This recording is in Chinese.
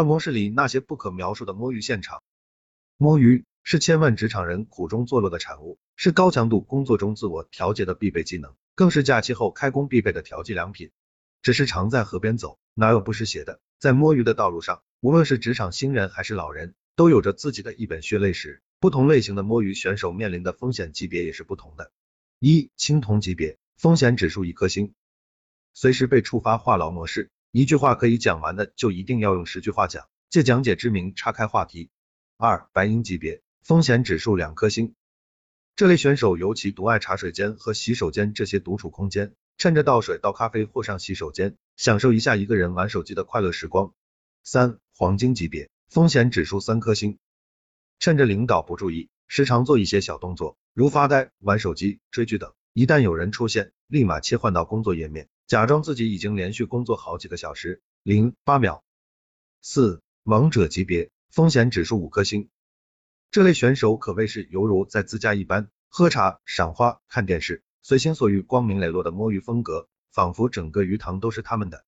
办公室里那些不可描述的摸鱼现场。摸鱼是千万职场人苦中作乐的产物，是高强度工作中自我调节的必备技能，更是假期后开工必备的调剂良品。只是常在河边走，哪有不湿鞋的？在摸鱼的道路上，无论是职场新人还是老人，都有着自己的一本血泪史。不同类型的摸鱼选手面临的风险级别也是不同的。一、青铜级别，风险指数一颗星，随时被触发话痨模式。一句话可以讲完的，就一定要用十句话讲，借讲解之名岔开话题。二白银级别，风险指数两颗星，这类选手尤其独爱茶水间和洗手间这些独处空间，趁着倒水倒咖啡或上洗手间，享受一下一个人玩手机的快乐时光。三黄金级别，风险指数三颗星，趁着领导不注意，时常做一些小动作，如发呆、玩手机、追剧等，一旦有人出现，立马切换到工作页面。假装自己已经连续工作好几个小时，零八秒。四王者级别，风险指数五颗星，这类选手可谓是犹如在自家一般，喝茶、赏花、看电视，随心所欲、光明磊落的摸鱼风格，仿佛整个鱼塘都是他们的。